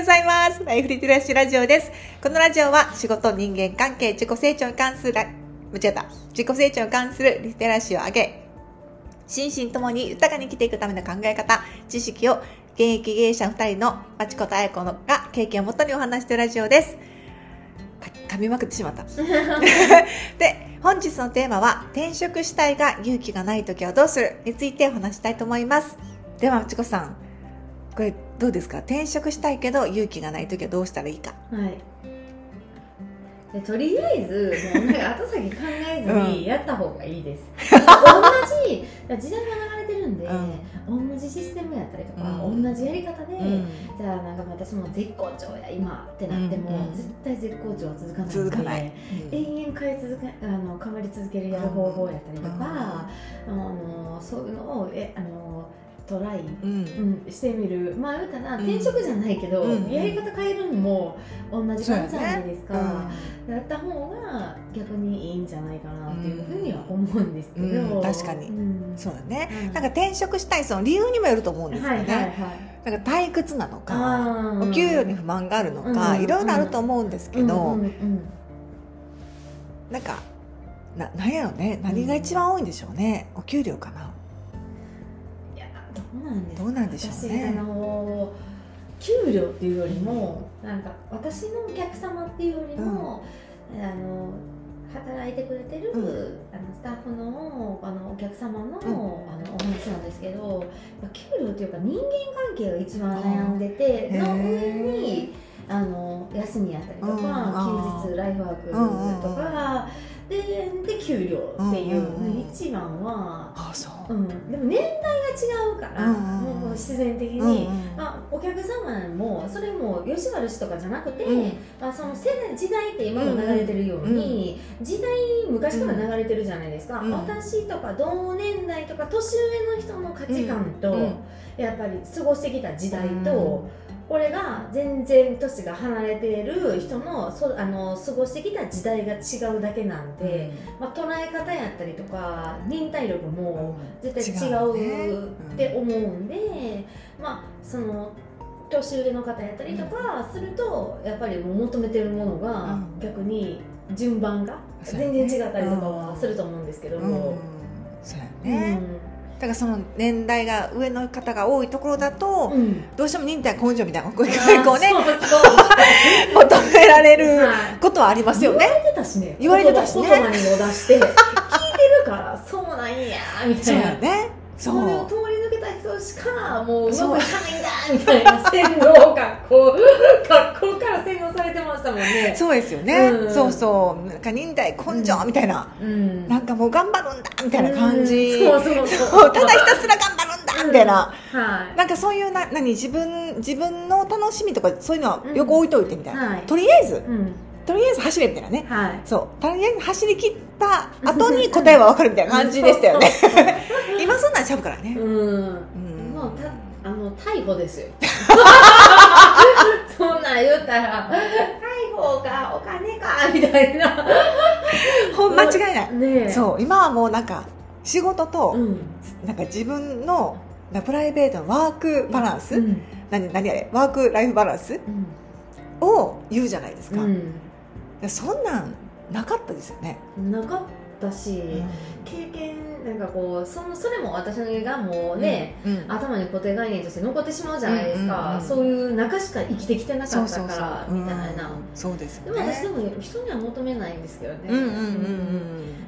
ようございます。ライフリテラシーラジオです。このラジオは仕事、人間関係、自己成長に関する、間違えた。自己成長に関するリテラシーを上げ、心身ともに豊かに生きていくための考え方、知識を現役芸者2人のまちことあやこのが経験をもとにお話しているラジオです。か噛みまくってしまった。で、本日のテーマは、転職したいが勇気がないときはどうするについてお話したいと思います。では、まちこさん、これどうですか？転職したいけど勇気がないときはどうしたらいいか？はい。でとりあえずもうなんか後先考えずにやった方がいいです、同じ時代が流れてるんで、同じシステムやったりとか、うん。同じやり方で、うん。じゃあなんか私も絶好調や今ってなっても、うん絶対絶好調は続かない続かない。永遠変え続けあの変わり続けるやる方法やったりとか、あのそういうのをえあのトライうん。うん、してみるまあ言うたらうん。転職じゃないけど、うんやり方変えるのも同じ感じじゃないですか、うやった方が逆にいいんじゃないかなっていうふうには思うんですけど、うん。確かに。うん。そうだね。うん。なんか転職したいその理由にもよると思うんですよね。はいはいはい。なんか退屈なのか、お給料に不満があるのか、うん。いろいろあると思うんですけど、なんかななんやろね。何が一番多いんでしょうね、お給料かな。どうなんでしょうね。私あの給料っていうよりもなんか私のお客様っていうよりも、あの働いてくれてる、うん。あのスタッフのあのお客様の,、ん。あのお話なんですけど給料っていうか人間関係が一番悩んでての上にあの休みやったりとか、休日ライフワークとか、でで給料っていう、うんうんうん一番は、あそう。うん、でも年代が違うから、もうもう自然的に。まあ、お客様もそれも吉原氏とかじゃなくて、まあ、その世代時代って今も流れてるように、時代昔から流れてるじゃないですか、私とか同年代とか年上の人の価値観と、やっぱり過ごしてきた時代と、うんこれが全然年が離れている人のそあの過ごしてきた時代が違うだけなんで、まあ、捉え方やったりとか忍耐力も絶対違うって思うんで、まあその年上の方やったりとかするとやっぱり求めてるものがうん。逆に順番が全然違ったりとかはすると思うんですけどうん。も。そうやうん。ね、だからその年代が上の方が多いところだと、うん。どうしても忍耐根性みたいなこうね求められるはいことはありますよね。言われてたしね。言われてたしね。言葉にも出して。聞いてるからそうなんやみたそういなやね。そそれをう通り抜けた人しかもううそう。まくいかないんだみたいな洗脳学校学校から洗脳されてましたもんね。そうですよね、うん。そうそう。なんか忍耐根性みたいな、うん。なんかもう頑張るんだみたいな感じ、うん。そうそうそう。ただひたすら頑張るんだみたいな、はい。なんかそういうな何自分自分の楽しみとかそういうのは横置いといてみたいな、はい。とりあえず。うん。とりあえず走れみたいなね。はい。そう。とりあえず走り切った後に答えは分かるみたいな感じでしたよね。今そんなんちゃうからね。そううん。うん。もうたあの逮捕ですよ なん言ったら逮捕かお金か みたいな。ほん間違いない、ねえ。そう今はもうなんか仕事と、うん。なんか自分のなプライベートのワークバランス、うん。何何あれワークライフバランスを言うじゃないですか、でそんなんなかったですよね、うん、なかったし、経験なんかこうそのそれも私がもうね、うんうん。頭に固定概念として残ってしまうじゃないですか、うんうんうん。そういう中しか生きてきてなかったからみたいな、うんそうですね。も私でも人には求めないんですけどね。うんうんうん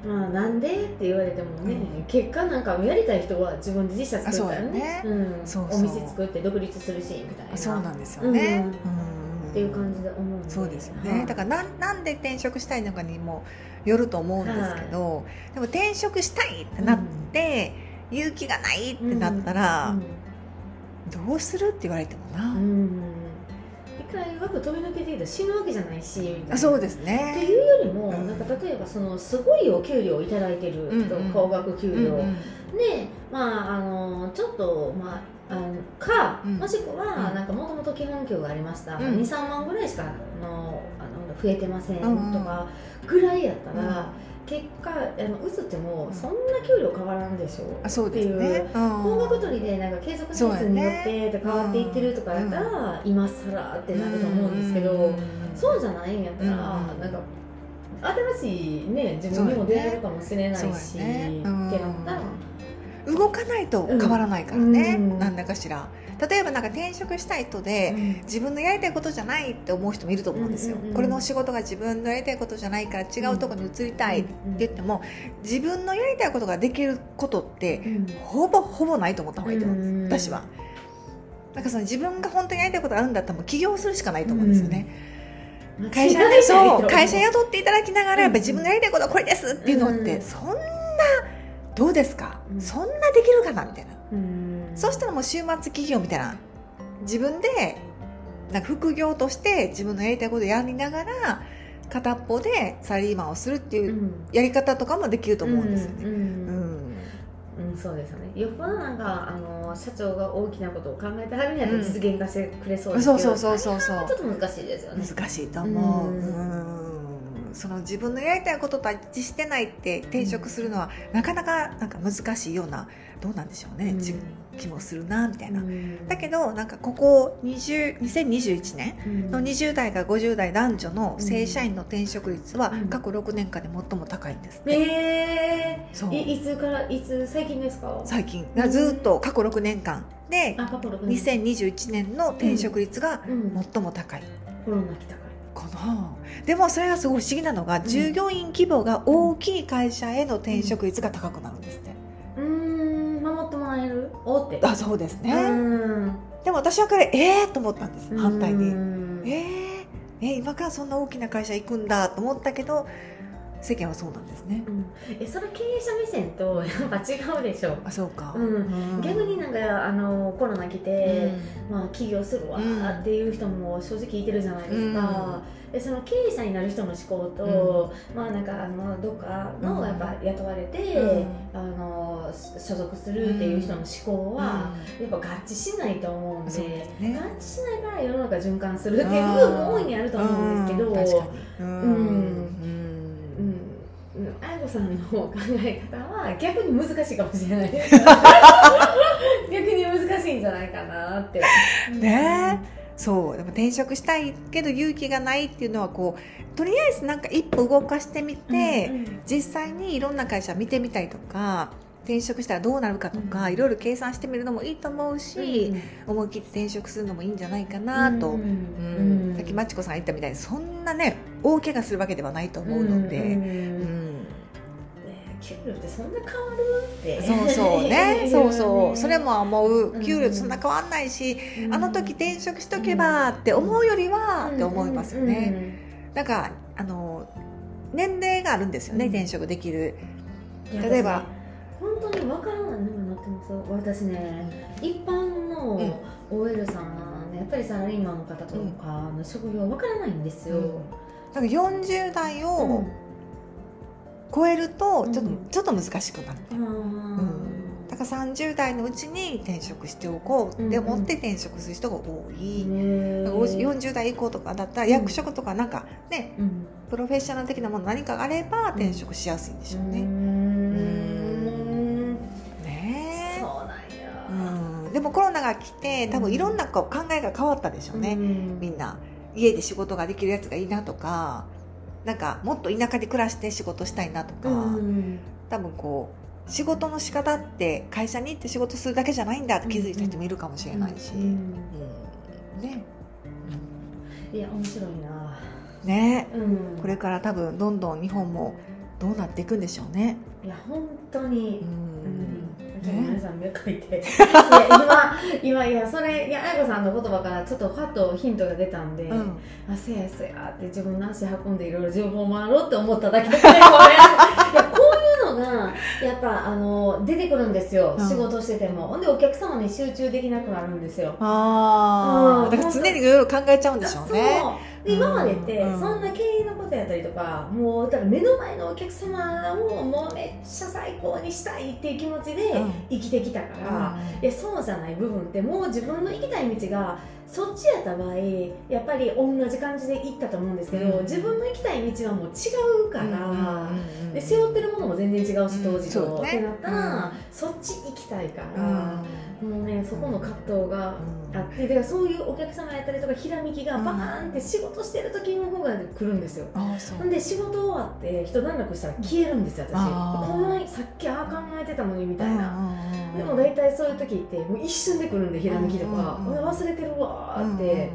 うんまあなんでって言われてもね、結果なんかやりたい人は自分で自社作ったらね。あそううん。そうそう。お店作って独立するしみたいな。そうなんですよね、うんっていう感じで思うんで。そうですよはい。ねだからなんなんで転職したいのかにもよると思うんですけど、でも転職したいってなって、勇気がないってなったら、どうするって言われてもな、うん、うん。一回枠飛び抜けていたら死ぬわけじゃないしみたいな。あそうですってねいうよりも、うん。なんか例えばそのすごいお給料をいただいてる人、うんうん。高額給料、うんうん。でまああのちょっとまああのか、うん。もしくはうん。なんかもともと基本給がありました、うん。23万ぐらいしかあのあの増えてませんとかぐらいやったら、うん。結果あの移ってもうん。そんな給料変わらんでしょうですっていう。ね。うん。高額取りでなんか継続年数によって変わっていってるとかやったら、今更ってなると思うんですけど、うんそうじゃないんやったら、うんなんか新しいね自分にも出会えるかもしれないし、ね。ってなったら、動かないと変わらないからね、うん。なんだかしら。例えばなんか転職したい人で、自分のやりたいことじゃないって思う人もいると思うんですよ、うんうんうんこれの仕事が自分のやりたいことじゃないから違うところに移りたいって言っても自分のやりたいことができることってうん。ほぼほぼないと思った方がいいと思うんです、うん私は。なんかその自分が本当にやりたいことがあるんだったらもう起業するしかないと思うんですよね、会社そう会社雇っていただきながらやっぱり自分のやりたいことはこれですっていうのって、うん。そんなどうですか、うん。そんなできるかな？みたいな。うん。そしたらもう週末企業みたいな。自分でなんか副業として自分のやりたいことをやりながら片っぽでサラリーマンをするっていううん。やり方とかもできると思うんですよね。うんうんうん。そうですよね。よっぽどなんかあの社長が大きなことを考えてはるんやったら実現化してくれそうですけど、そうそうそうそうそう。ちょっと難しいですよね。難しいと思う。うん。うんその自分のやりたいことと一致してないって転職するのはなかなかなんか難しいようなどうなんでしょうね、気もするなみたいな。うん。だけどなんかここ20 2021年うん。の20代から50代男女の正社員の転職率はうん。過去6年間で最も高いんですって、えそう。ー、いいつからいつ最近ですか？最近。ずっと過去6年間であ過去6年2021年の転職率がうん。最も高い。コロナ来たかかなでもそれがすごい不思議なのが、従業員規模が大きい会社への転職率が高くなるんですって、らうーん守ってもらえる？おってあそうですね、うん。でも私はこれええー、と思ったんです反対に、うん。えー、えー今からそんな大きな会社行くんだと思ったけど世間はそうなんですね。うん。えそれ経営者目線とやっぱ違うでしょあそうか、うん。逆になんかあのコロナ来て、まあ、起業するわうん。っていう人も正直いてるじゃないですか、でその経営者になる人の思考と、まあなんかあのどっかうん。のやっぱ雇われて、うん。あの所属するっていう人の思考は、やっぱ合致しないと思うんでそうね。合致しないから世の中循環するっていう部分も大いにあると思うんですけど、うん確かにうんうんうんうん、あやこさんの考え方は逆に難しいかもしれない。逆に難しいんじゃないかなって。ね。そうでも転職したいけど勇気がないっていうのはこうとりあえずなんか一歩動かしてみて、うんうん。実際にいろんな会社見てみたりとか転職したらどうなるかとか、うんいろいろ計算してみるのもいいと思うし、思い切って転職するのもいいんじゃないかなと、うんうんさっきまちこさんが言ったみたいにそんなね大怪我するわけではないと思うので、うん給料ってそんな変わる？って。そうそうね。そうそう。それも思う。うん。給料そんな変わんないし、うん。あの時転職しとけばって思うよりはって思いますよね、なんかあの年齢があるんですよね、うん。転職できる。例えば。本当にわからないのになってます私ね一般の OL さんねやっぱりサラリーマンの方とかの職業わからないんですよ、なんか40代うん。を超えるとちょっと,、うんちょっと難しくなる。あーだから30代のうちに転職しておこう。って思って転職する人が多い、ねだから40代以降とかだったら役職とかなんかねうん。プロフェッショナル的なもの何かがあれば転職しやすいんでしょうね、うん。ねそうなんや。うん。でもコロナが来て多分いろんなこう考えが変わったでしょうね、うん。みんな。家で仕事ができるやつがいいなとかなんかもっと田舎で暮らして仕事したいなとか、うん。多分こう仕事の仕方って会社に行って仕事するだけじゃないんだって気づいた人もいるかもしれないし、うんうんね。いや面白いな。ね。うん。これから多分どんどん日本もどうなっていくんでしょうね。いや本当に。ううんん皆さん目かいて。いや今今いやそれいやあやこさんの言葉からちょっとファッとヒントが出たんで、うん。あせやせやって自分の足運んでいろいろ情報回ろうって思っただけでこれいやこういうのがやっぱあの出てくるんですよ、うん。仕事してても。ほんでお客様に集中できなくなるんですよ。ああ、うん。だから常にいろいろ考えちゃうんでしょうね。で今までってうん。そんな経営のことやったりとかもうだから目の前のお客様をもうめっちゃ最高にしたいっていう気持ちでうん。生きてきたから、いやそうじゃない部分ってもう自分の行きたい道がそっちやった場合やっぱり同じ感じで行ったと思うんですけど、うん。自分の行きたい道はもう違うから、全然違うし当時と、うんそう。ね。ってなったら、うん。そっち行きたいかうん。ら、もうねそこの葛藤があって。だからそういうお客様やったりとかひらめきがバーンって仕事してる時の方が来るんですよ。ほんで仕事終わって一段落したら消えるんですよ私。このさっきああ考えてたのにみたいな、なでも大体そういう時ってもう一瞬で来るんでひらめきとか、うん忘れてるわーって、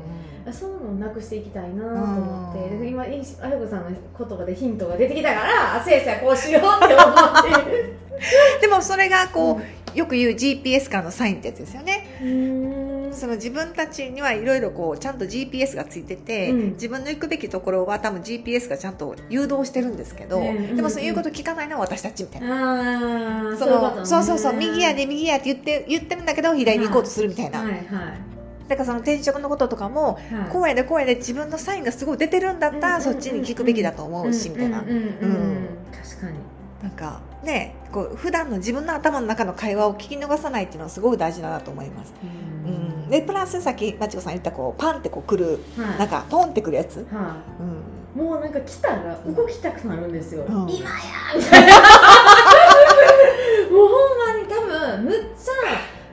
そういうのをなくしていきたいなと思って、今いあやこさんの言葉でヒントが出てきたからあせいせいこうしようって思って。る でもそれがこう、よく言う GPS からのサインってやつですよね。その自分たちにはいろいろこうちゃんと GPS がついてて、うん。自分の行くべきところは多分 GPS がちゃんと誘導してるんですけど、ねでもそういうこと聞かないのは私たちみたいな、ああそそういうことね。のそうそうそう右やで右やって言って言ってるんだけど左に行こうとするみたいな、はいはいだからその転職のこととかもはい。こうやでこうやで自分のサインがすごい出てるんだったらそっちに聞くべきだと思うしみたいな。うんうんうんうん。確かに。なんかねこう普段の自分の頭の中の会話を聞き逃さないっていうのはすごい大事だなと思います、うん、でプラスさっきまちこさん言ったこうパンってこう来るはい。なんかポンってくるやつ、はうん、いもうなんか来たら動きたくなるんですよ、うん。今やみたいな。もうほんまに多分むっちゃ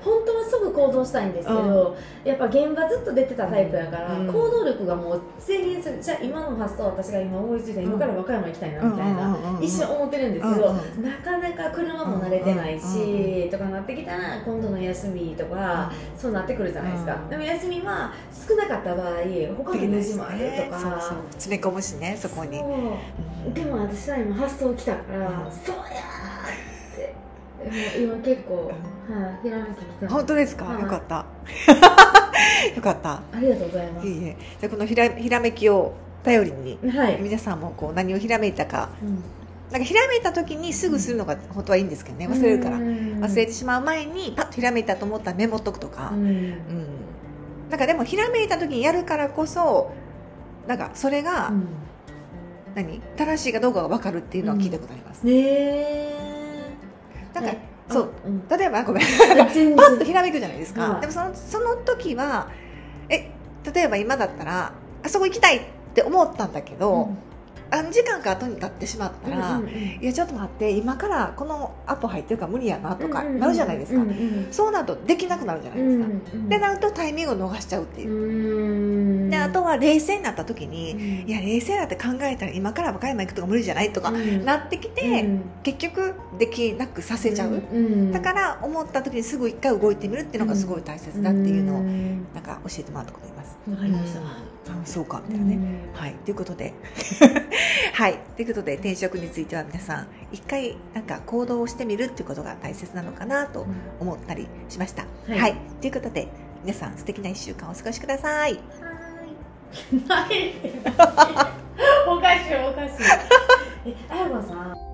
本当はすぐ行動したいんですけど、やっぱ現場ずっと出てたタイプやから、うん。行動力がもう制限するじゃあ今の発想私が今思いついた今から和歌山行きたいなみたいな、一瞬思ってるんですけど、うんうん。なかなか車も慣れてないし、とかなってきたら今度の休みとか、そうなってくるじゃないですか、うん。でも休みは少なかった場合他の用事もあるとか、そうそう詰め込むしねそこに、でも私は今発想来たから、うん。そうや今結構、はい、ひらめき来て本当ですか、はい。よかった。よかった。ありがとうございます。いいえ。じゃあこのひらひらめきを頼りにはい、皆さんもこう何をひらめいたか。うん。なんかひらめいた時にすぐするのが本当はいいんですけどね。忘れるから。うん忘れてしまう前にパッとひらめいたと思ったらメモっとくとか。うん。うん。なんかでもひらめいた時にやるからこそなんかそれがうん。何？正しいかどうかが分かるっていうのは聞いたことあります、ねえなんか、はいそう。あうん。例えばごめん。パッとひらめくじゃないですか、はい。でもそのその時はえ例えば今だったらあそこ行きたいって思ったんだけど、何時間か後に経ってしまったら、うんうんうん。いやちょっと待って今からこのアポ入ってるから無理やなとかうんうんうんなるじゃないですか、うんうんそうなるとできなくなるじゃないですか、うんでなるとタイミングを逃しちゃうっていう。う、あとは冷静になった時に、うん。いや冷静になって考えたら今から和歌山行くとか無理じゃないとか、うん。なってきて、うん。結局できなくさせちゃう、ん。だから思った時にすぐ一回動いてみるっていうのがすごい大切だっていうのをん。なんか教えてもらったことあります。わかりました。うん。あそうかみたいなね。はい、ということで。はい。ということで転職については皆さん一回なんか行動をしてみるっていうことが大切なのかなと思ったりしました。はい。はい、ということで皆さん素敵な1週間をお過ごしください。はい。ない おかしいおかしい。え、あやこさん。